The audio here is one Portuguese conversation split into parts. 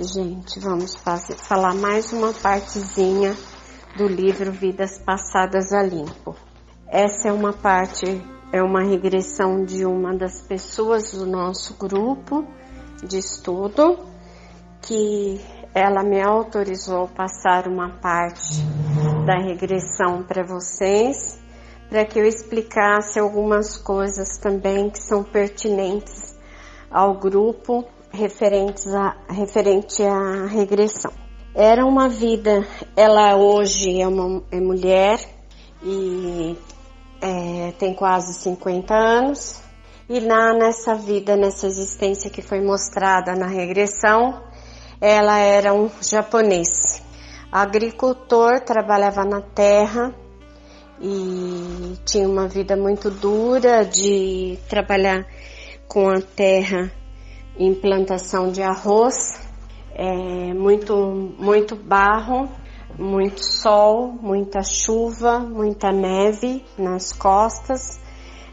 Gente, vamos fazer, falar mais uma partezinha do livro Vidas Passadas a Limpo. Essa é uma parte, é uma regressão de uma das pessoas do nosso grupo de estudo, que ela me autorizou passar uma parte da regressão para vocês, para que eu explicasse algumas coisas também que são pertinentes ao grupo referentes a, referente à regressão. Era uma vida, ela hoje é uma é mulher e é, tem quase 50 anos, e lá nessa vida, nessa existência que foi mostrada na regressão, ela era um japonês. Agricultor, trabalhava na terra e tinha uma vida muito dura de trabalhar com a terra em plantação de arroz, é, muito, muito barro, muito sol, muita chuva, muita neve nas costas,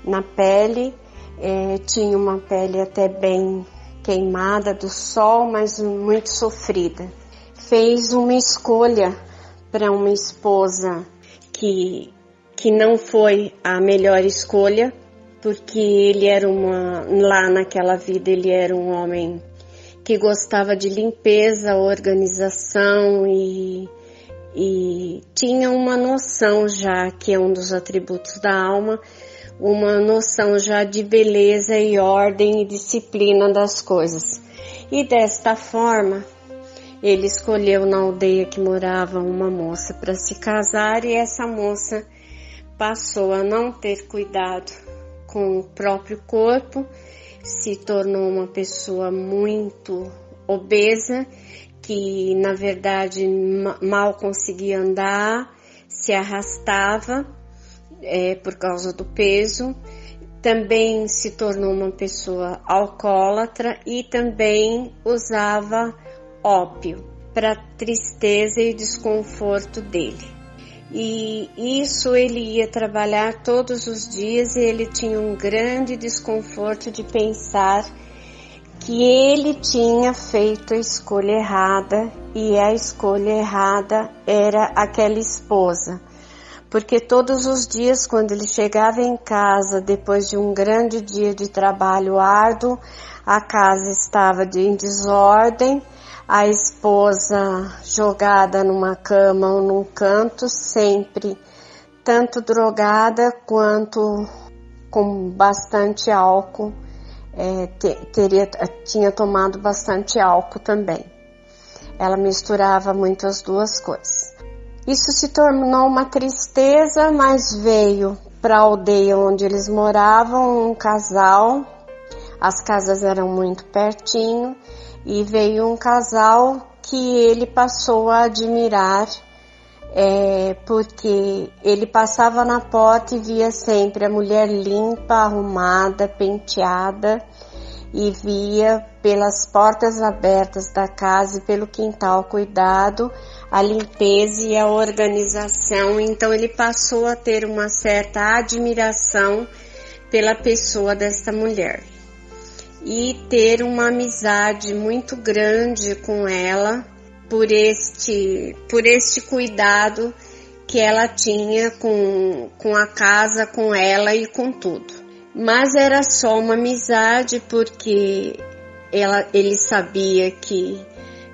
na pele. É, tinha uma pele até bem queimada do sol, mas muito sofrida. Fez uma escolha para uma esposa que, que não foi a melhor escolha, porque ele era uma lá naquela vida ele era um homem que gostava de limpeza, organização e, e tinha uma noção já que é um dos atributos da alma, uma noção já de beleza e ordem e disciplina das coisas. E desta forma, ele escolheu na aldeia que morava uma moça para se casar e essa moça passou a não ter cuidado com o próprio corpo, se tornou uma pessoa muito obesa, que na verdade mal conseguia andar, se arrastava é, por causa do peso, também se tornou uma pessoa alcoólatra e também usava ópio para tristeza e desconforto dele. E isso ele ia trabalhar todos os dias e ele tinha um grande desconforto de pensar que ele tinha feito a escolha errada e a escolha errada era aquela esposa. Porque todos os dias, quando ele chegava em casa, depois de um grande dia de trabalho árduo, a casa estava em desordem, a esposa jogada numa cama ou num canto, sempre tanto drogada quanto com bastante álcool, é, teria, tinha tomado bastante álcool também. Ela misturava muito as duas coisas. Isso se tornou uma tristeza, mas veio para a aldeia onde eles moravam um casal. As casas eram muito pertinho e veio um casal que ele passou a admirar é, porque ele passava na porta e via sempre a mulher limpa, arrumada, penteada e via pelas portas abertas da casa e pelo quintal cuidado a limpeza e a organização. Então ele passou a ter uma certa admiração pela pessoa desta mulher e ter uma amizade muito grande com ela por este, por este cuidado que ela tinha com, com a casa, com ela e com tudo. Mas era só uma amizade porque ela, ele sabia que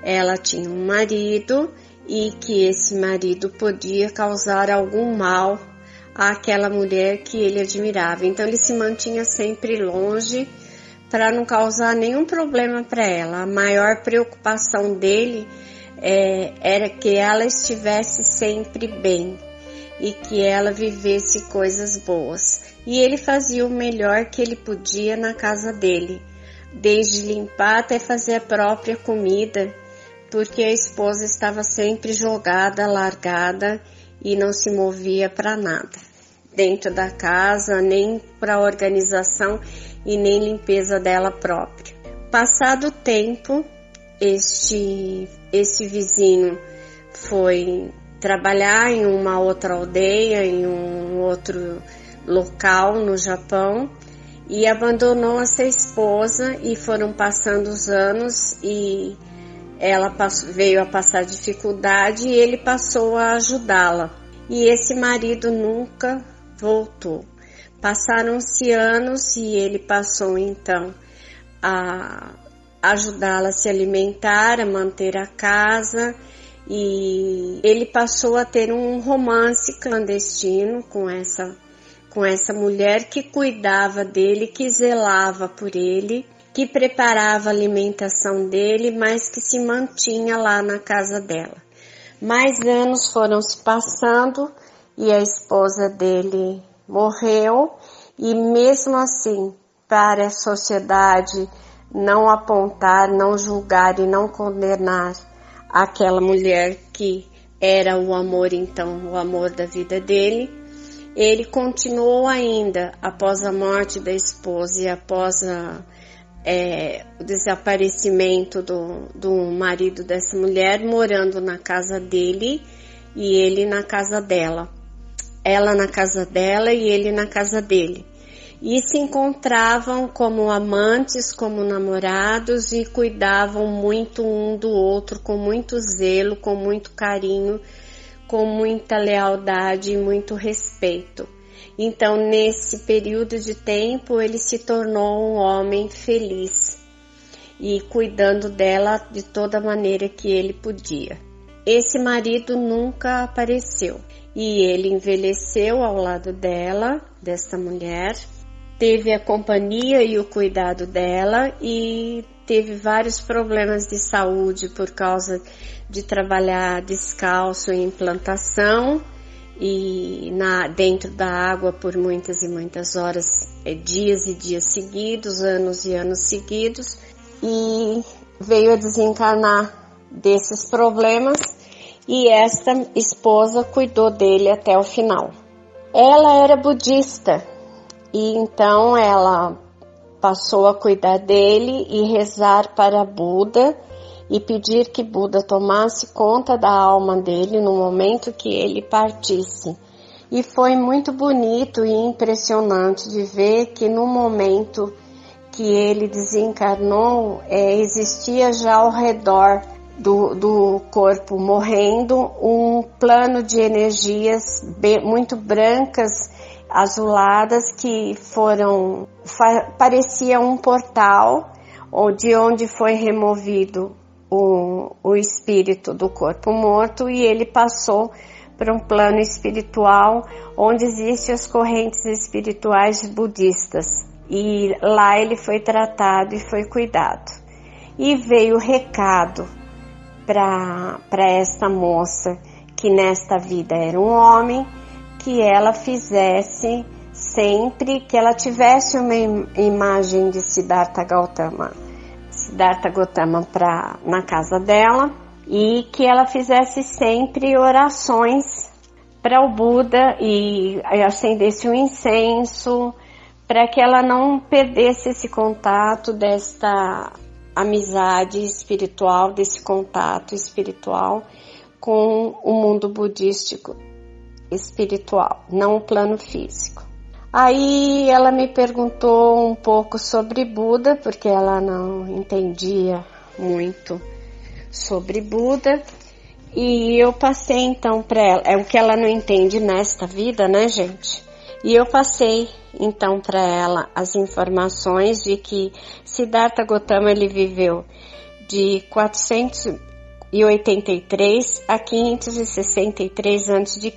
ela tinha um marido e que esse marido podia causar algum mal àquela mulher que ele admirava. Então ele se mantinha sempre longe para não causar nenhum problema para ela. A maior preocupação dele é, era que ela estivesse sempre bem e que ela vivesse coisas boas. E ele fazia o melhor que ele podia na casa dele, desde limpar até fazer a própria comida, porque a esposa estava sempre jogada, largada e não se movia para nada dentro da casa, nem para a organização e nem limpeza dela própria. Passado o tempo, este, este vizinho foi trabalhar em uma outra aldeia, em um outro local no Japão e abandonou essa esposa e foram passando os anos e ela veio a passar dificuldade e ele passou a ajudá-la. E esse marido nunca voltou. Passaram-se anos e ele passou então a ajudá-la a se alimentar, a manter a casa e ele passou a ter um romance clandestino com essa com essa mulher que cuidava dele, que zelava por ele, que preparava a alimentação dele, mas que se mantinha lá na casa dela. Mais anos foram se passando e a esposa dele morreu e mesmo assim, para a sociedade não apontar, não julgar e não condenar aquela mulher que era o amor, então, o amor da vida dele. Ele continuou ainda, após a morte da esposa e após a, é, o desaparecimento do, do marido dessa mulher, morando na casa dele e ele na casa dela. Ela na casa dela e ele na casa dele e se encontravam como amantes, como namorados e cuidavam muito um do outro com muito zelo, com muito carinho, com muita lealdade e muito respeito. Então, nesse período de tempo, ele se tornou um homem feliz e cuidando dela de toda maneira que ele podia. Esse marido nunca apareceu e ele envelheceu ao lado dela, desta mulher, teve a companhia e o cuidado dela e teve vários problemas de saúde por causa de trabalhar descalço em plantação e na, dentro da água por muitas e muitas horas, é, dias e dias seguidos, anos e anos seguidos, e veio a desencarnar desses problemas e esta esposa cuidou dele até o final. Ela era budista e então ela passou a cuidar dele e rezar para Buda e pedir que Buda tomasse conta da alma dele no momento que ele partisse. E foi muito bonito e impressionante de ver que no momento que ele desencarnou, é, existia já ao redor do, do corpo morrendo um plano de energias bem, muito brancas azuladas que foram parecia um portal de onde foi removido o, o espírito do corpo morto e ele passou para um plano espiritual onde existem as correntes espirituais budistas. E lá ele foi tratado e foi cuidado. E veio o recado para esta moça que nesta vida era um homem que ela fizesse sempre que ela tivesse uma imagem de Siddhartha Gautama, Siddhartha Gautama pra, na casa dela e que ela fizesse sempre orações para o Buda e acendesse um incenso para que ela não perdesse esse contato desta amizade espiritual, desse contato espiritual com o mundo budístico espiritual, não o plano físico. Aí ela me perguntou um pouco sobre Buda, porque ela não entendia muito sobre Buda. E eu passei então para ela, é o que ela não entende nesta vida, né, gente? E eu passei então para ela as informações de que Siddhartha Gautama ele viveu de 400 583 a 563 a.C.,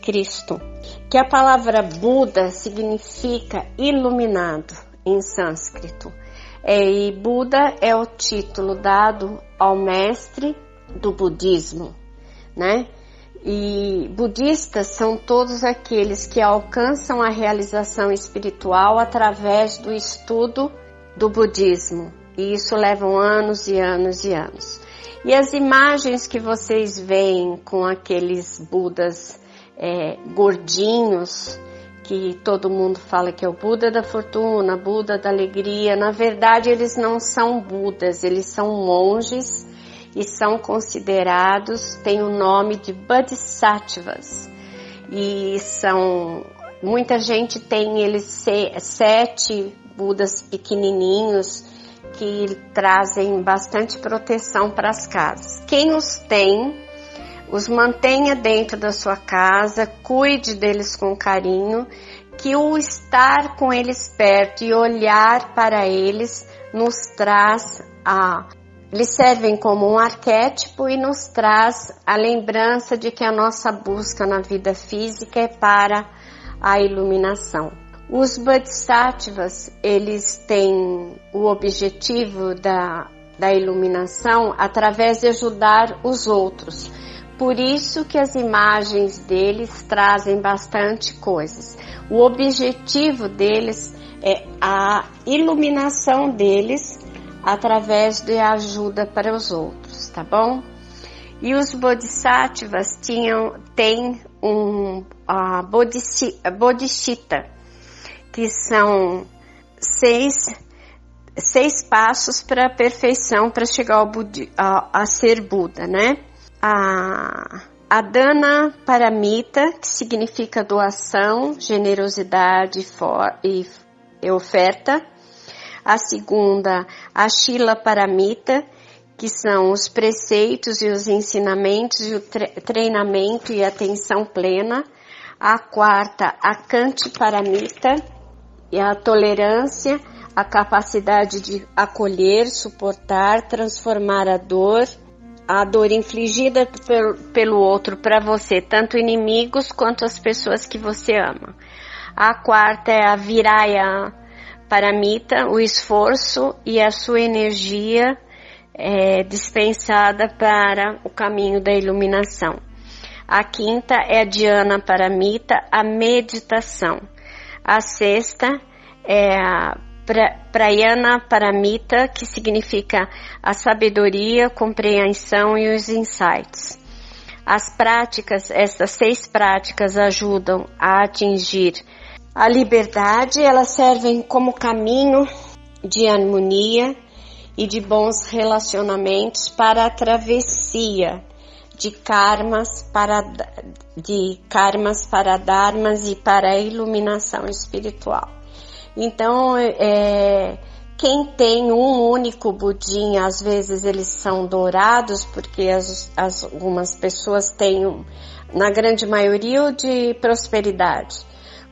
que a palavra Buda significa iluminado em sânscrito. É, e Buda é o título dado ao mestre do budismo, né? E budistas são todos aqueles que alcançam a realização espiritual através do estudo do budismo. E isso leva anos e anos e anos. E as imagens que vocês veem com aqueles Budas é, gordinhos, que todo mundo fala que é o Buda da fortuna, Buda da alegria, na verdade eles não são Budas, eles são monges e são considerados, têm o nome de Bodhisattvas. E são, muita gente tem eles sete Budas pequenininhos que trazem bastante proteção para as casas. Quem os tem, os mantenha dentro da sua casa, cuide deles com carinho, que o estar com eles perto e olhar para eles nos traz a eles servem como um arquétipo e nos traz a lembrança de que a nossa busca na vida física é para a iluminação. Os Bodhisattvas, eles têm o objetivo da, da iluminação através de ajudar os outros. Por isso que as imagens deles trazem bastante coisas. O objetivo deles é a iluminação deles através de ajuda para os outros, tá bom? E os bodhisattvas tinham, têm um a bodhisattva, que são seis, seis passos para a perfeição, para chegar ao Budi, a, a, ser Buda, né? A, a Dana Paramita, que significa doação, generosidade for, e, e oferta a segunda, a Shila Paramita, que são os preceitos e os ensinamentos e o treinamento e atenção plena. A quarta, a Kanti Paramita, e a tolerância, a capacidade de acolher, suportar, transformar a dor, a dor infligida pelo, outro para você, tanto inimigos quanto as pessoas que você ama. A quarta é a Viraya Paramita, o esforço e a sua energia é, dispensada para o caminho da iluminação. A quinta é a Dhyana Paramita, a meditação. A sexta é a Prayana Paramita, que significa a sabedoria, compreensão e os insights. As práticas, essas seis práticas ajudam a atingir a liberdade, elas servem como caminho de harmonia e de bons relacionamentos para a travessia de karmas para de karmas para dharmas e para a iluminação espiritual. Então, é, quem tem um único budinha, às vezes eles são dourados, porque as, as, algumas pessoas têm, na grande maioria, o de prosperidade.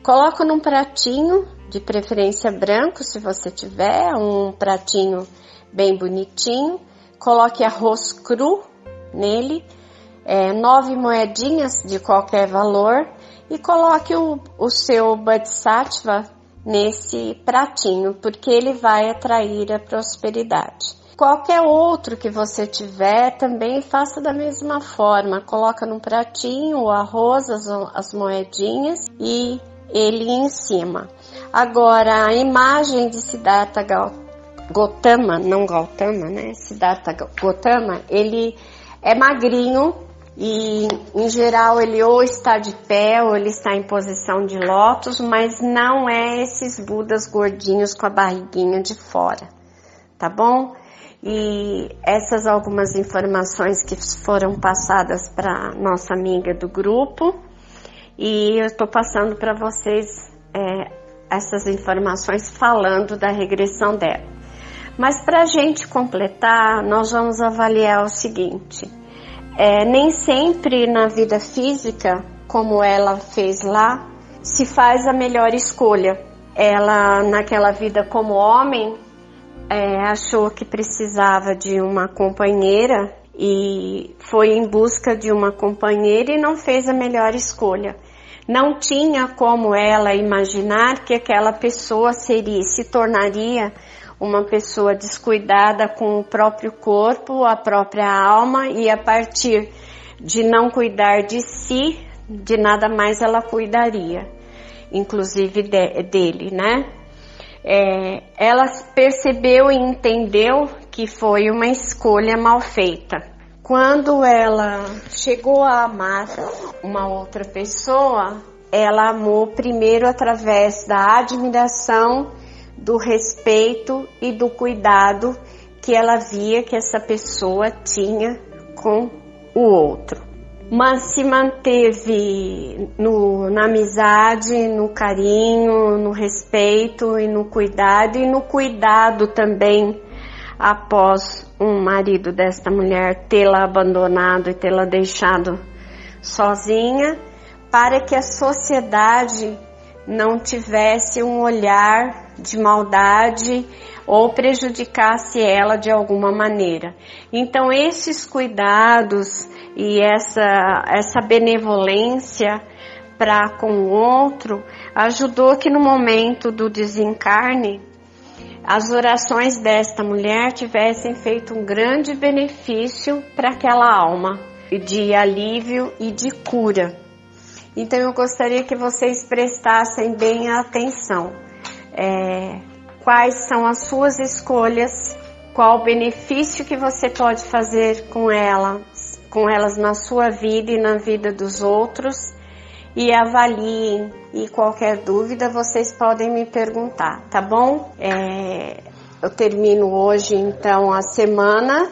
Coloco num pratinho, de preferência branco, se você tiver, um pratinho bem bonitinho. Coloque arroz cru nele, é, nove moedinhas de qualquer valor e coloque o, o seu Bodhisattva nesse pratinho, porque ele vai atrair a prosperidade. Qualquer outro que você tiver, também faça da mesma forma. Coloca num pratinho o arroz, as, as moedinhas e ele em cima. Agora, a imagem de Siddhartha Gautama, não Gautama, né? Siddhartha Gautama, ele é magrinho e, em geral, ele ou está de pé ou ele está em posição de lótus, mas não é esses Budas gordinhos com a barriguinha de fora, tá bom? E essas algumas informações que foram passadas para nossa amiga do grupo e eu estou passando para vocês é, essas informações falando da regressão dela. Mas para a gente completar, nós vamos avaliar o seguinte: é, nem sempre na vida física, como ela fez lá, se faz a melhor escolha. Ela, naquela vida como homem, é, achou que precisava de uma companheira e foi em busca de uma companheira e não fez a melhor escolha. Não tinha como ela imaginar que aquela pessoa seria, se tornaria uma pessoa descuidada com o próprio corpo, a própria alma e a partir de não cuidar de si, de nada mais ela cuidaria, inclusive de, dele, né? É, ela percebeu e entendeu que foi uma escolha mal feita. Quando ela chegou a amar uma outra pessoa, ela amou primeiro através da admiração, do respeito e do cuidado que ela via que essa pessoa tinha com o outro. Mas se manteve no, na amizade, no carinho, no respeito e no cuidado, e no cuidado também após um marido desta mulher tê-la abandonado e tê-la deixado sozinha, para que a sociedade não tivesse um olhar de maldade ou prejudicasse ela de alguma maneira. Então esses cuidados e essa essa benevolência para com o outro ajudou que no momento do desencarne as orações desta mulher tivessem feito um grande benefício para aquela alma de alívio e de cura. Então eu gostaria que vocês prestassem bem atenção. É, quais são as suas escolhas? Qual o benefício que você pode fazer com elas, com elas na sua vida e na vida dos outros? E avaliem. E qualquer dúvida vocês podem me perguntar, tá bom? É, eu termino hoje então a semana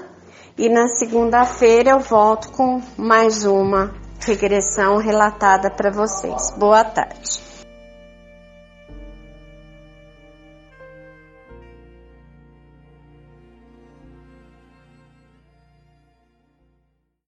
e na segunda-feira eu volto com mais uma regressão relatada para vocês. Boa tarde.